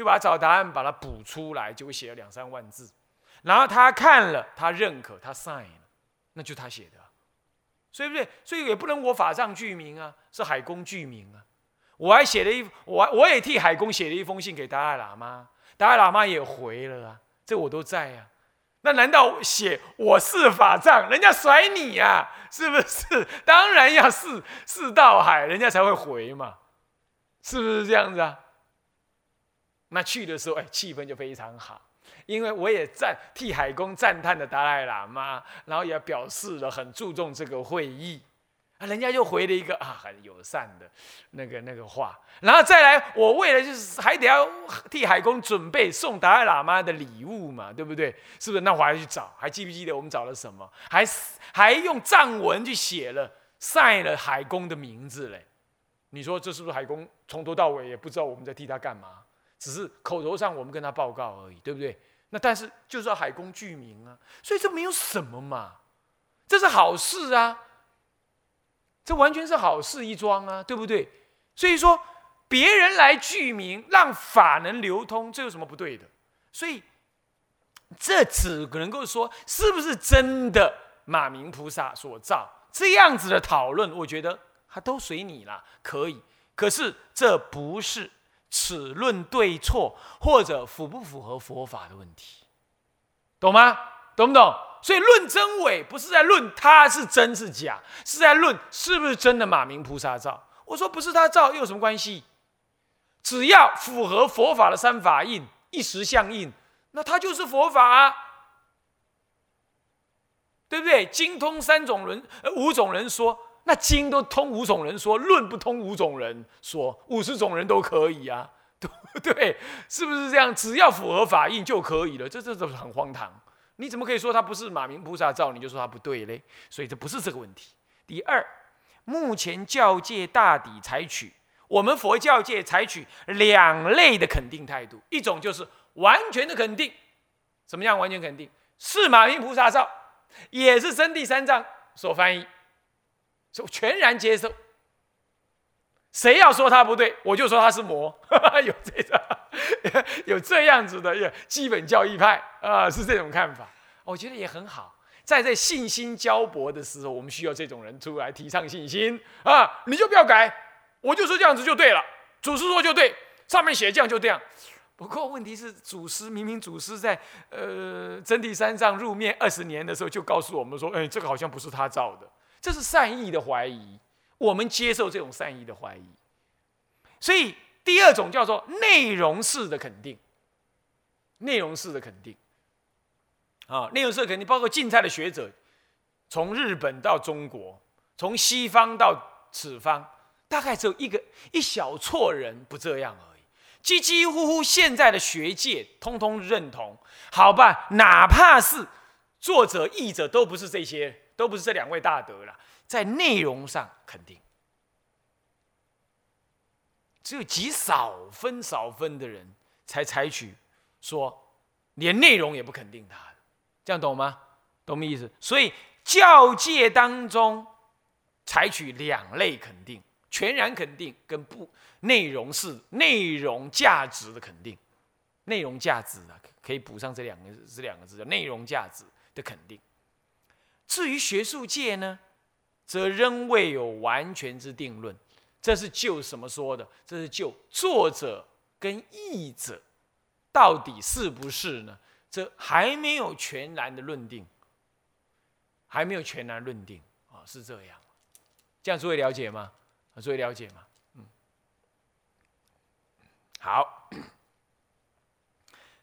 就把找答案把它补出来，结果写了两三万字，然后他看了，他认可，他 sign 了，那就他写的，所以不对？所以也不能我法上具名啊，是海公具名啊。我还写了一，我我也替海公写了一封信给达赖喇嘛，达赖喇嘛也回了啊，这我都在啊。那难道写我是法藏，人家甩你呀？是不是？当然要四四道海，人家才会回嘛，是不是这样子啊？那去的时候，哎，气氛就非常好，因为我也赞替海公赞叹的达赖喇嘛，然后也表示了很注重这个会议。啊，人家又回了一个啊很友善的那个那个话，然后再来，我为了就是还得要替海公准备送达赖喇嘛的礼物嘛，对不对？是不是？那我还去找，还记不记得我们找了什么？还还用藏文去写了，晒了海公的名字嘞。你说这是不是海公从头到尾也不知道我们在替他干嘛？只是口头上我们跟他报告而已，对不对？那但是就是要海公具名啊，所以这没有什么嘛，这是好事啊。这完全是好事一桩啊，对不对？所以说，别人来具名，让法能流通，这有什么不对的？所以，这只能够说，是不是真的马明菩萨所造？这样子的讨论，我觉得还都随你啦，可以。可是，这不是此论对错或者符不符合佛法的问题，懂吗？懂不懂？所以论真伪不是在论他是真是假，是在论是不是真的马明菩萨造。我说不是他造，又有什么关系？只要符合佛法的三法印，一时相应，那他就是佛法啊，对不对？精通三种人，呃，五种人说，那经都通五种人说，论不通五种人说，五十种人都可以啊，对不对？是不是这样？只要符合法印就可以了，这这都是很荒唐。你怎么可以说他不是马明菩萨造，你就说他不对嘞？所以这不是这个问题。第二，目前教界大抵采取我们佛教界采取两类的肯定态度，一种就是完全的肯定，怎么样？完全肯定是马明菩萨造，也是真谛三藏所翻译，就全然接受。谁要说他不对，我就说他是魔，有这个。有这样子的基本教义派啊，是这种看法，我觉得也很好。在这信心交薄的时候，我们需要这种人出来提倡信心啊！你就不要改，我就说这样子就对了，祖师说就对，上面写这样就这样。不过问题是，祖师明明祖师在呃真谛山上入灭二十年的时候就告诉我们说，哎，这个好像不是他造的，这是善意的怀疑。我们接受这种善意的怀疑，所以。第二种叫做内容式的肯定，内容式的肯定，啊，内容式的肯定包括近代的学者，从日本到中国，从西方到此方，大概只有一个一小撮人不这样而已，几几乎乎现在的学界通通认同，好吧，哪怕是作者译者都不是这些，都不是这两位大德了，在内容上肯定。只有极少分少分的人才采取说，连内容也不肯定他，这样懂吗？懂没意思？所以教界当中采取两类肯定：全然肯定跟不内容是内容价值的肯定。内容价值啊，可以补上这两个这两个字叫内容价值的肯定。至于学术界呢，则仍未有完全之定论。这是就什么说的？这是就作者跟译者到底是不是呢？这还没有全然的论定，还没有全然论定啊，是这样。这样诸位了解吗？诸位了解吗？嗯，好。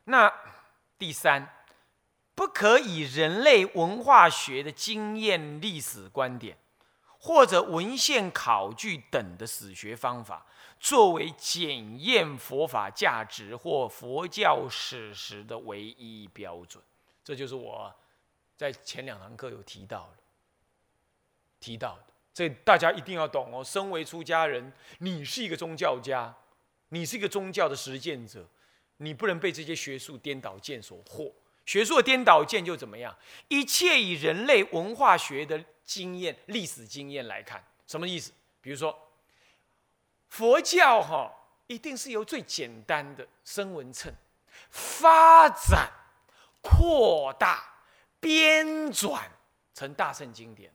那第三，不可以人类文化学的经验历史观点。或者文献考据等的史学方法，作为检验佛法价值或佛教史实的唯一标准，这就是我在前两堂课有提到的。提到的，这大家一定要懂哦。身为出家人，你是一个宗教家，你是一个宗教的实践者，你不能被这些学术颠倒见所惑。学术的颠倒见就怎么样？一切以人类文化学的。经验、历史经验来看，什么意思？比如说，佛教哈一定是由最简单的声闻称发展、扩大、编纂成大乘经典。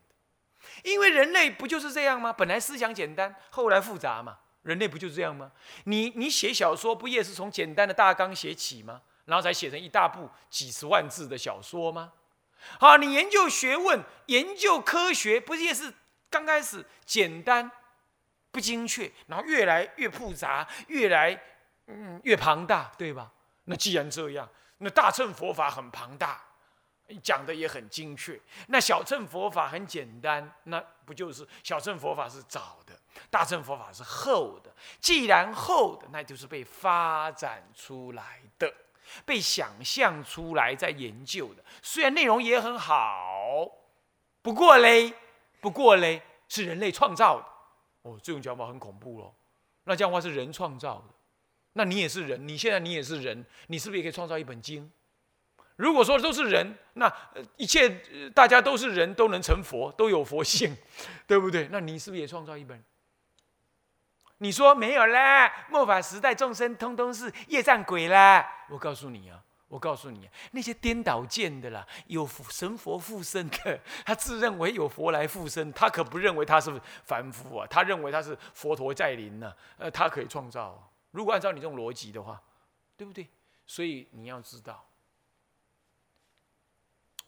因为人类不就是这样吗？本来思想简单，后来复杂嘛。人类不就是这样吗？你你写小说不也是从简单的大纲写起吗？然后才写成一大部几十万字的小说吗？好，你研究学问、研究科学，不也是刚开始简单不精确，然后越来越复杂，越来嗯越庞大，对吧？那既然这样，那大乘佛法很庞大，讲的也很精确。那小乘佛法很简单，那不就是小乘佛法是早的？大乘佛法是后的，既然后的，那就是被发展出来，被想象出来在研究的。虽然内容也很好，不过嘞，不过嘞，是人类创造的。哦，这种讲法很恐怖喽。那这样的话是人创造的，那你也是人，你现在你也是人，你是不是也可以创造一本经？如果说都是人，那一切大家都是人都能成佛，都有佛性，对不对？那你是不是也创造一本？你说没有啦，末法时代众生通通是业障鬼啦！我告诉你啊，我告诉你，那些颠倒见的啦，有神佛附身的，他自认为有佛来附身，他可不认为他是凡夫啊，他认为他是佛陀在临呢，呃，他可以创造。如果按照你这种逻辑的话，对不对？所以你要知道，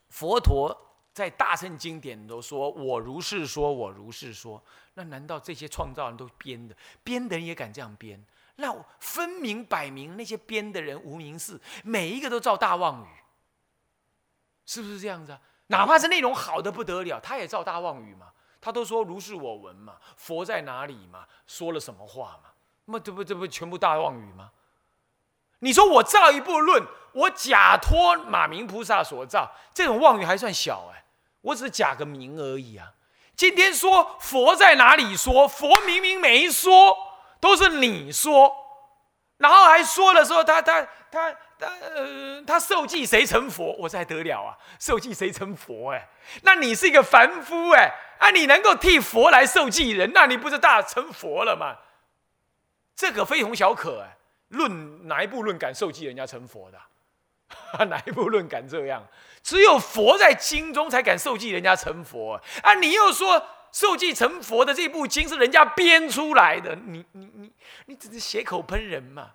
佛陀。在大乘经典都说我如是说，我如是说，那难道这些创造人都编的？编的人也敢这样编？那分明摆明那些编的人无名氏，每一个都造大妄语，是不是这样子啊？哪怕是内容好的不得了，他也造大妄语嘛？他都说如是我闻嘛，佛在哪里嘛？说了什么话嘛？那这不这不全部大妄语吗？你说我造一部论，我假托马明菩萨所造，这种妄语还算小哎。我只是假个名而已啊！今天说佛在哪里说？佛明明没说，都是你说，然后还说了说，他他他他呃，他受记谁成佛？我才得了啊！受记谁成佛？哎，那你是一个凡夫哎，啊，你能够替佛来受记人，那你不是大成佛了吗？这个非同小可哎！论哪一部论敢受记人家成佛的？哪一部论敢这样？只有佛在经中才敢受记人家成佛啊！你又说受记成佛的这部经是人家编出来的，你你你你只是血口喷人嘛？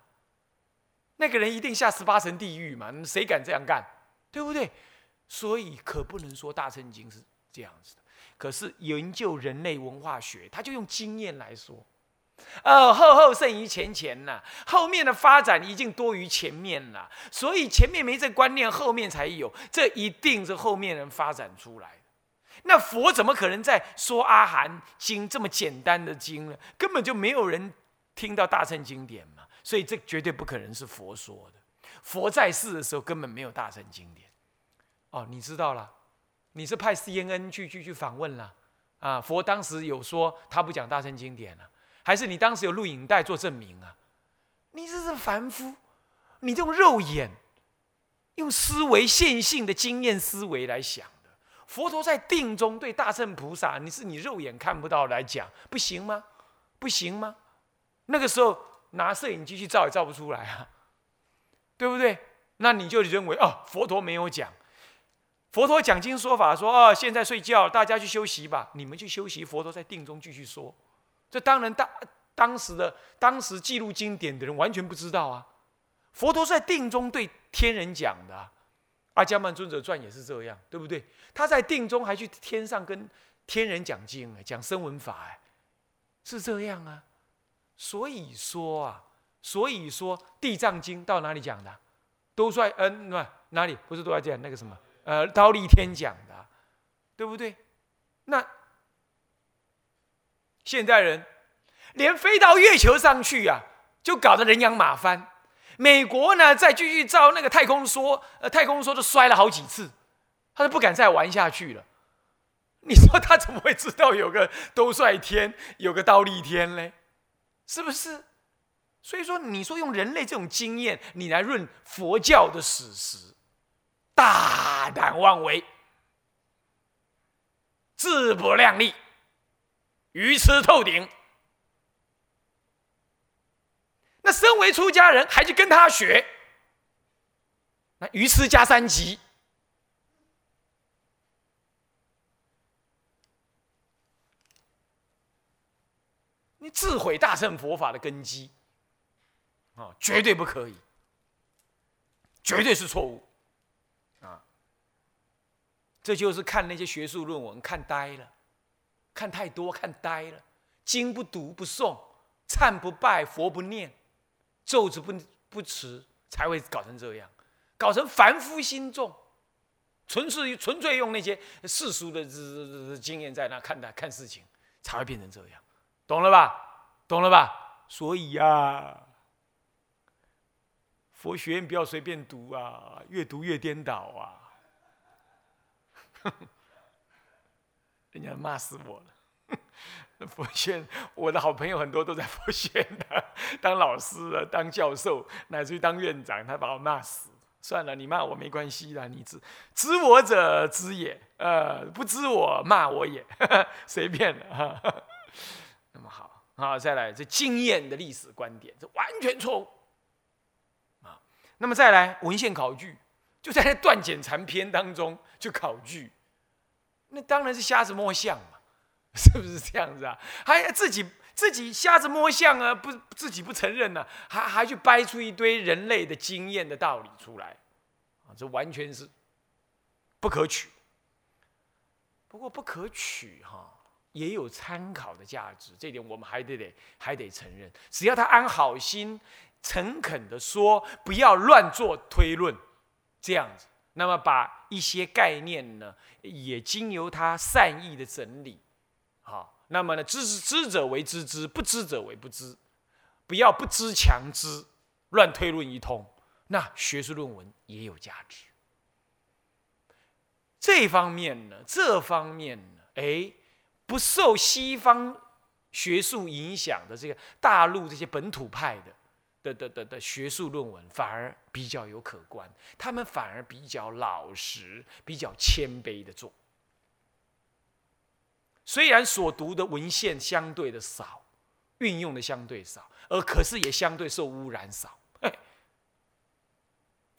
那个人一定下十八层地狱嘛？谁敢这样干？对不对？所以可不能说大乘经是这样子的。可是研究人类文化学，他就用经验来说。呃，后后胜于前前呐，后面的发展已经多于前面了，所以前面没这观念，后面才有，这一定是后面人发展出来那佛怎么可能在说阿含经这么简单的经呢？根本就没有人听到大乘经典嘛，所以这绝对不可能是佛说的。佛在世的时候根本没有大乘经典。哦，你知道了，你是派 CNN 去去去访问了啊？佛当时有说他不讲大乘经典了。还是你当时有录影带做证明啊？你这是凡夫，你用肉眼、用思维线性的经验思维来想的。佛陀在定中对大乘菩萨，你是你肉眼看不到来讲，不行吗？不行吗？那个时候拿摄影机去照也照不出来啊，对不对？那你就认为哦，佛陀没有讲，佛陀讲经说法说哦，现在睡觉，大家去休息吧，你们去休息，佛陀在定中继续说。这当然，当当时的当时记录经典的人完全不知道啊。佛陀在定中对天人讲的，《阿伽曼尊者传》也是这样，对不对？他在定中还去天上跟天人讲经，讲声闻法，哎，是这样啊。所以说啊，所以说《地藏经》到哪里讲的？都在嗯，那哪里不是都在讲那个什么？呃，刀立天讲的，对不对？那。现代人连飞到月球上去呀，就搞得人仰马翻。美国呢，再继续造那个太空梭，呃，太空梭都摔了好几次，他都不敢再玩下去了。你说他怎么会知道有个兜率天，有个倒立天嘞？是不是？所以说，你说用人类这种经验，你来论佛教的史实，大胆妄为，自不量力。愚痴透顶。那身为出家人还去跟他学，那愚痴加三级，你自毁大乘佛法的根基啊，绝对不可以，绝对是错误啊！这就是看那些学术论文看呆了，看太多看呆了，经不读不诵，忏不拜佛不念，咒子不不持，才会搞成这样，搞成凡夫心重，纯粹纯粹用那些世俗的这经验在那看待看事情，才会变成这样。懂了吧？懂了吧？所以呀，佛学院不要随便读啊，越读越颠倒啊！人家骂死我了。佛学，我的好朋友很多都在佛学院当老师的，当教授，乃至于当院长，他把我骂死。算了，你骂我没关系啦，你知知我者知也，呃，不知我骂我也，随便的。那么好，好，再来这经验的历史观点，这完全错误啊。那么再来文献考据，就在那断简残篇当中就考据，那当然是瞎子摸象嘛，是不是这样子啊？还自己自己瞎子摸象啊，不自己不承认呢，还还去掰出一堆人类的经验的道理出来啊，这完全是不可取。不过不可取哈。也有参考的价值，这点我们还得得还得承认。只要他安好心、诚恳的说，不要乱做推论，这样子，那么把一些概念呢，也经由他善意的整理，好，那么呢，知知者为知之，不知者为不知，不要不知强知，乱推论一通，那学术论文也有价值。这方面呢，这方面呢，哎。不受西方学术影响的这个大陆这些本土派的的的的的学术论文，反而比较有可观。他们反而比较老实，比较谦卑的做。虽然所读的文献相对的少，运用的相对少，而可是也相对受污染少。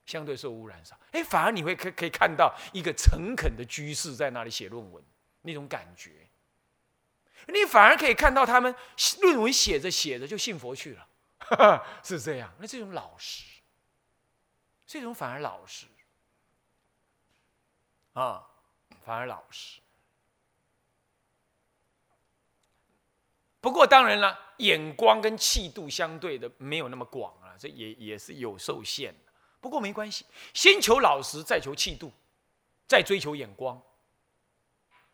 相对受污染少，哎，反而你会可可以看到一个诚恳的居士在那里写论文那种感觉。你反而可以看到他们论文写着写着就信佛去了，是这样。那这种老实，这种反而老实啊，反而老实。不过当然了，眼光跟气度相对的没有那么广啊，这也也是有受限的。不过没关系，先求老实，再求气度，再追求眼光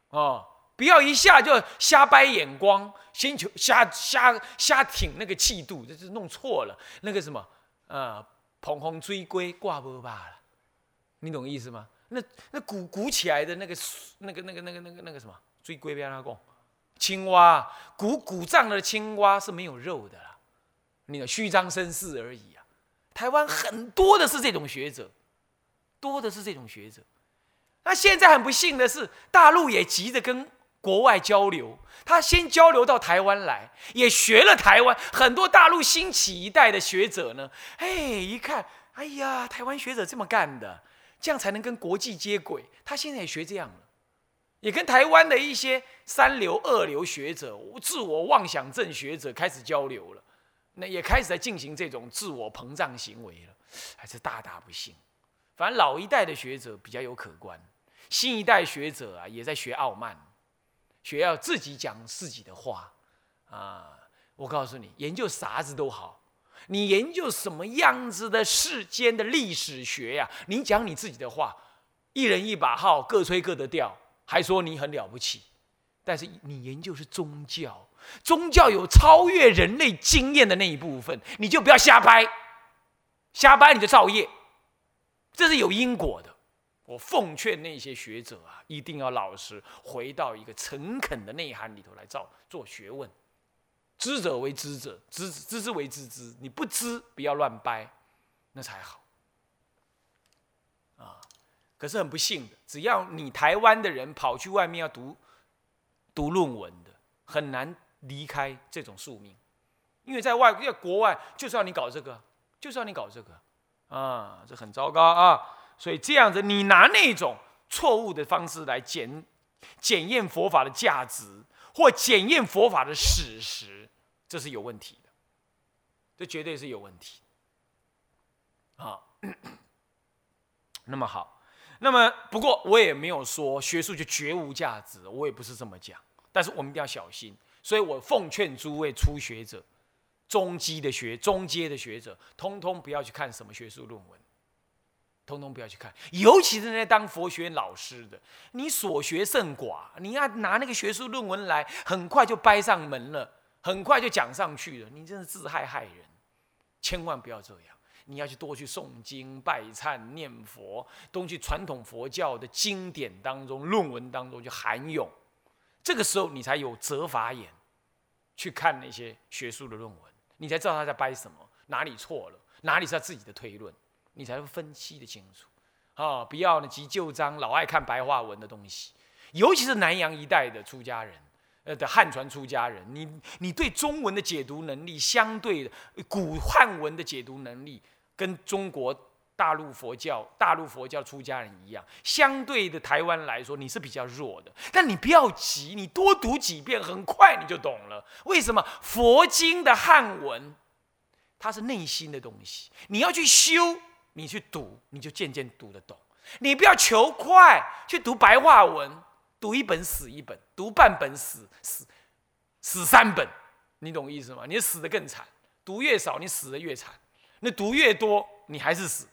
啊。不要一下就瞎掰眼光，先求瞎瞎瞎挺那个气度，这是弄错了。那个什么，呃，捧红追龟挂不罢了，你懂意思吗？那那鼓鼓起来的那个那个那个那个那个那个什么追龟不要他讲，青蛙鼓鼓胀的青蛙是没有肉的啦，那个虚张声势而已啊。台湾很多的是这种学者，多的是这种学者。那现在很不幸的是，大陆也急着跟。国外交流，他先交流到台湾来，也学了台湾很多大陆兴起一代的学者呢。哎，一看，哎呀，台湾学者这么干的，这样才能跟国际接轨。他现在也学这样了，也跟台湾的一些三流、二流学者、自我妄想症学者开始交流了。那也开始在进行这种自我膨胀行为了，还是大大不幸。反正老一代的学者比较有可观，新一代学者啊，也在学傲慢。学要自己讲自己的话啊！我告诉你，研究啥子都好，你研究什么样子的世间的历史学呀？你讲你自己的话，一人一把号，各吹各的调，还说你很了不起。但是你研究是宗教，宗教有超越人类经验的那一部分，你就不要瞎掰，瞎掰你就造业，这是有因果的。我奉劝那些学者啊，一定要老实，回到一个诚恳的内涵里头来造做学问。知者为知者，知知之为知之。你不知，不要乱掰，那才好。啊，可是很不幸的，只要你台湾的人跑去外面要读读论文的，很难离开这种宿命。因为在外在国外就是要你搞这个，就是要你搞这个，啊，这很糟糕啊！所以这样子，你拿那种错误的方式来检检验佛法的价值，或检验佛法的史实，这是有问题的，这绝对是有问题。啊，那么好，那么不过我也没有说学术就绝无价值，我也不是这么讲。但是我们一定要小心，所以我奉劝诸位初学者、中基的学、中阶的学者，通通不要去看什么学术论文，通通不要去看，尤其是那些当佛学院老师的，你所学甚寡，你要拿那个学术论文来，很快就掰上门了，很快就讲上去了，你真是自害害人，千万不要这样。你要去多去诵经、拜忏、念佛，东去传统佛教的经典当中、论文当中去含涌。这个时候，你才有责法眼去看那些学术的论文，你才知道他在掰什么，哪里错了，哪里是他自己的推论，你才会分析的清楚。啊，不要呢急旧章，老爱看白话文的东西，尤其是南洋一带的出家人，呃的汉传出家人，你你对中文的解读能力，相对的古汉文的解读能力。跟中国大陆佛教、大陆佛教出家人一样，相对的台湾来说，你是比较弱的。但你不要急，你多读几遍，很快你就懂了。为什么佛经的汉文，它是内心的东西，你要去修，你去读，你就渐渐读得懂。你不要求快，去读白话文，读一本死一本，读半本死死死三本，你懂意思吗？你死得更惨，读越少，你死得越惨。那读越多，你还是死，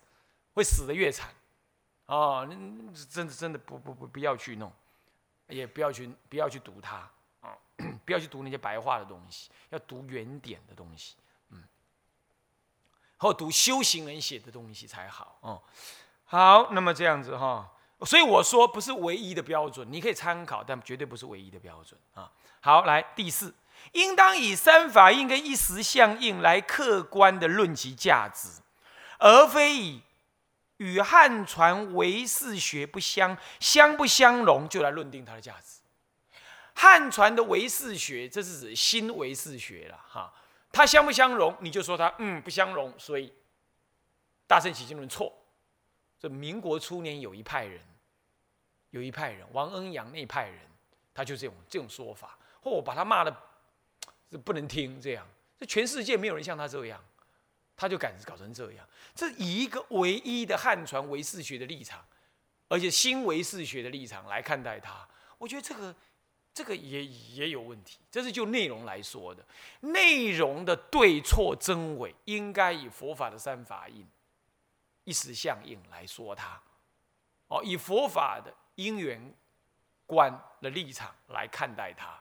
会死得越惨，哦，真的真的不不不不要去弄，也不要去不要去读它啊，不要去读那些白话的东西，要读原点的东西，或读修行人写的东西才好哦。好，那么这样子哈，所以我说不是唯一的标准，你可以参考，但绝对不是唯一的标准啊。好，来第四。应当以三法印跟一时相应来客观的论其价值，而非以与汉传唯识学不相相不相容就来论定它的价值。汉传的唯识学，这是指新唯识学了哈，它相不相容，你就说它嗯不相容，所以大圣起经论错。这民国初年有一派人，有一派人王恩阳那派人，他就这种这种说法，或我把他骂的是。不能听这样，这全世界没有人像他这样，他就敢搞成这样。这以一个唯一的汉传唯识学的立场，而且新唯识学的立场来看待他，我觉得这个这个也也有问题。这是就内容来说的，内容的对错真伪，应该以佛法的三法印、一时相应来说它。哦，以佛法的因缘观的立场来看待它。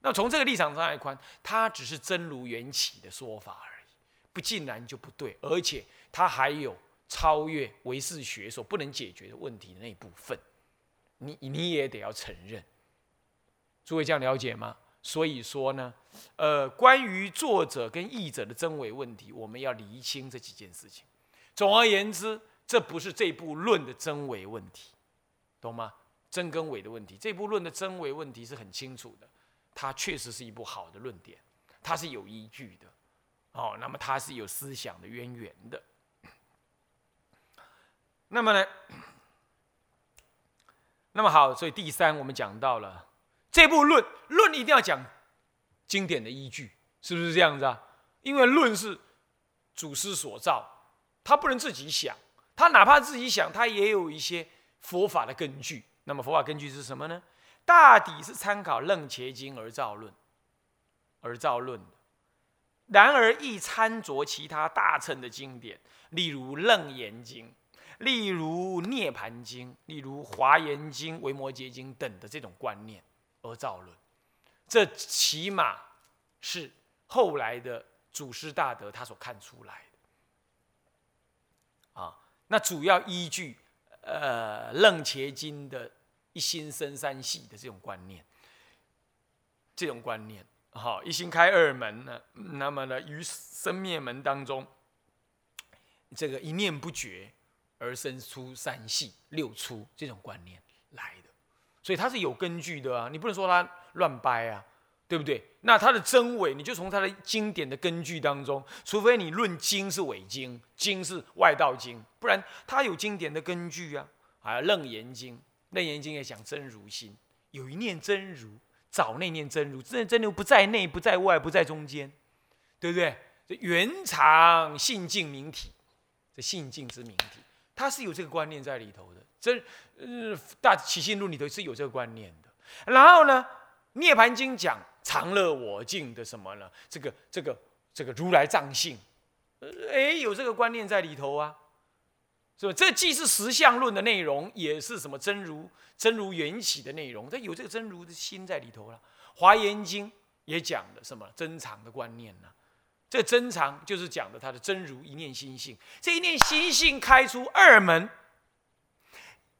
那从这个立场上来看，它只是真如缘起的说法而已，不尽然就不对，而且它还有超越唯识学所不能解决的问题的那一部分，你你也得要承认。诸位这样了解吗？所以说呢，呃，关于作者跟译者的真伪问题，我们要厘清这几件事情。总而言之，这不是这部论的真伪问题，懂吗？真跟伪的问题，这部论的真伪问题是很清楚的。它确实是一部好的论点，它是有依据的，哦，那么它是有思想的渊源的。那么呢，那么好，所以第三我们讲到了这部论，论一定要讲经典的依据，是不是这样子啊？因为论是祖师所造，他不能自己想，他哪怕自己想，他也有一些佛法的根据。那么佛法根据是什么呢？大抵是参考《楞伽经》而造论，而造论的。然而亦参酌其他大乘的经典，例如《楞严经》，例如《涅盘经》，例如《华严经》《维摩诘经》等的这种观念而造论。这起码是后来的祖师大德他所看出来的。啊，那主要依据呃《楞伽经》的。一心生三系的这种观念，这种观念，好，一心开二门呢，那么呢，于生灭门当中，这个一念不绝而生出三系六出这种观念来的，所以它是有根据的啊，你不能说它乱掰啊，对不对？那它的真伪，你就从它的经典的根据当中，除非你论经是伪经，经是外道经，不然它有经典的根据啊。还有《楞严经》，《楞严经》也讲真如心，有一念真如，找那念真如，真真如不在内，不在外，不在中间，对不对？这圆常性净明体，这性净之明体，他是有这个观念在里头的。真，呃，《大起信论》里头是有这个观念的。然后呢，《涅盘经》讲常乐我净的什么呢？这个、这个、这个如来藏性，哎，有这个观念在里头啊。是吧？这既是实相论的内容，也是什么真如真如缘起的内容。它有这个真如的心在里头了。华严经也讲的什么真常的观念呢？这真常就是讲的他的真如一念心性。这一念心性开出二门，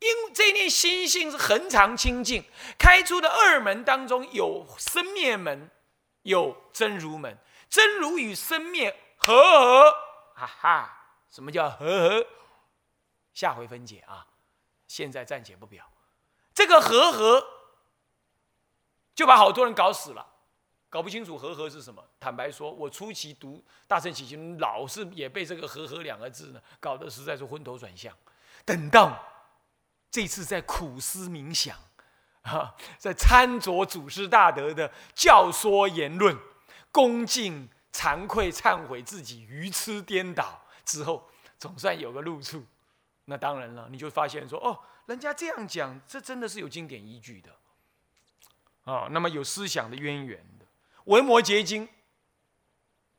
因这一念心性是恒常清净，开出的二门当中有生灭门，有真如门。真如与生灭合合，哈哈，什么叫合合？下回分解啊，现在暂且不表。这个和合就把好多人搞死了，搞不清楚和合是什么。坦白说，我初期读《大乘起心》，老是也被这个和合两个字呢搞得实在是昏头转向。等到这次在苦思冥想 啊，在参酌祖师大德的教说言论，恭敬惭愧忏悔自己愚痴颠倒之后，总算有个路处。那当然了，你就发现说，哦，人家这样讲，这真的是有经典依据的，啊，那么有思想的渊源的《文摩诘经》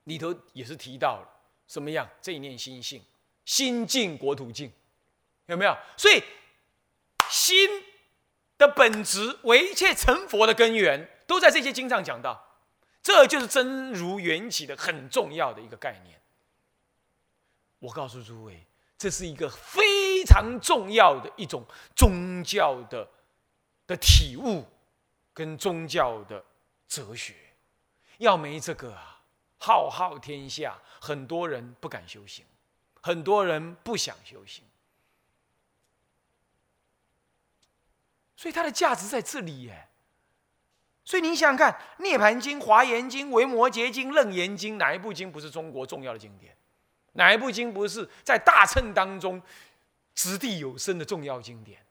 里头也是提到了什么样？这一念心性，心净国土净，有没有？所以心的本质为一切成佛的根源，都在这些经上讲到，这就是真如缘起的很重要的一个概念。我告诉诸位。这是一个非常重要的一种宗教的的体悟，跟宗教的哲学。要没这个啊，浩浩天下，很多人不敢修行，很多人不想修行。所以它的价值在这里耶。所以你想想看，《涅盘经》《华严经》《维摩诘经》《楞严经》，哪一部经不是中国重要的经典？哪一部经不是在大乘当中掷地有声的重要经典？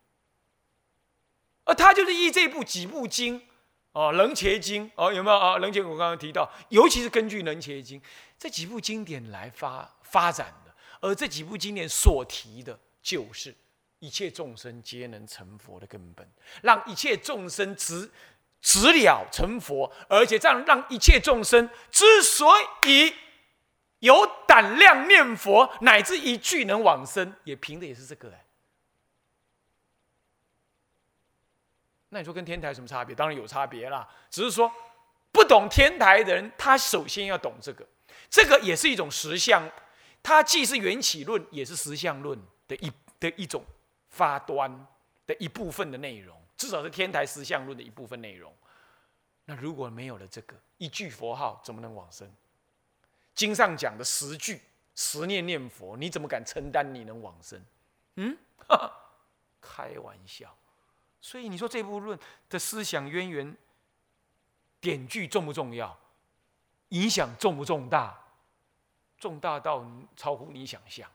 而他就是依这部几部经，哦，《楞伽经》哦，有没有啊？《楞伽》我刚刚提到，尤其是根据《楞伽经》这几部经典来发发展的。而这几部经典所提的，就是一切众生皆能成佛的根本，让一切众生直直了成佛，而且这样让一切众生之所以。有胆量念佛，乃至一句能往生，也凭的也是这个哎。那你说跟天台什么差别？当然有差别啦，只是说不懂天台的人，他首先要懂这个，这个也是一种实相，它既是缘起论，也是实相论的一的一种发端的一部分的内容，至少是天台实相论的一部分内容。那如果没有了这个一句佛号，怎么能往生？经上讲的十句十念念佛，你怎么敢承担你能往生？嗯，开玩笑。所以你说这部论的思想渊源、典句重不重要？影响重不重大？重大到超乎你想象。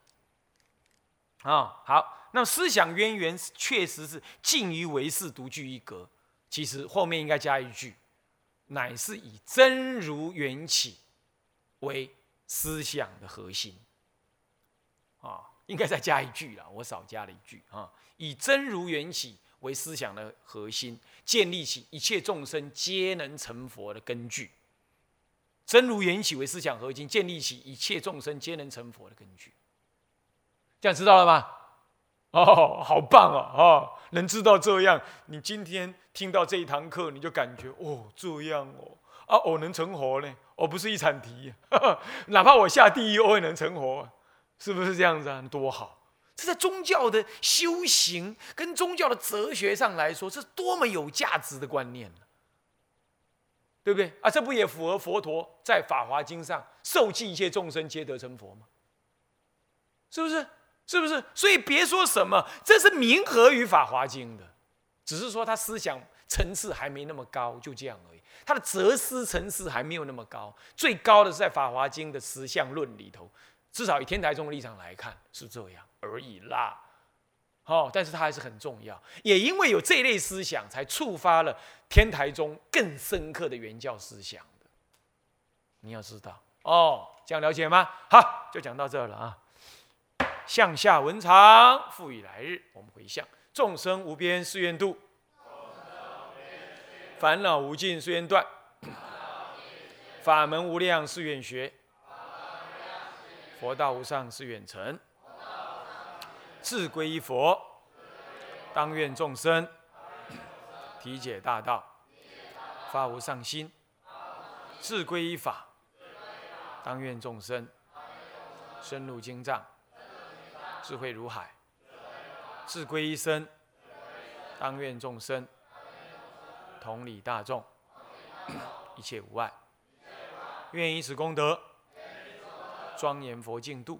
啊，好，那思想渊源确实是近于唯识独具一格。其实后面应该加一句，乃是以真如缘起。为思想的核心啊，应该再加一句了，我少加了一句啊，以真如缘起为思想的核心，建立起一切众生皆能成佛的根据。真如缘起为思想核心，建立起一切众生皆能成佛的根据。这样知道了吗？哦，好棒哦！哦，能知道这样，你今天听到这一堂课，你就感觉哦，这样哦，啊，我能成佛呢。我不是一场题，哪怕我下地狱，我也能成活，是不是这样子啊？多好！这在宗教的修行跟宗教的哲学上来说，是多么有价值的观念对不对啊？这不也符合佛陀在《法华经》上受记一切众生皆得成佛吗？是不是？是不是？所以别说什么，这是冥合于《法华经》的，只是说他思想层次还没那么高，就这样而已。他的哲思层次还没有那么高，最高的是在《法华经》的实相论里头，至少以天台宗的立场来看是这样而已啦。哦，但是它还是很重要，也因为有这类思想，才触发了天台宗更深刻的原教思想的。你要知道哦，这样了解吗？好，就讲到这了啊。向下文长，赋予来日。我们回向：众生无边誓愿度，烦恼无尽誓愿断，法门无量誓愿学，佛道无上誓愿成。自归依佛，当愿众生体解大道，发无上心；自归依法，当愿众生深入经藏，智慧如海；自归依身，当愿众生同理大众，一切无碍。愿以此功德，庄严佛净土。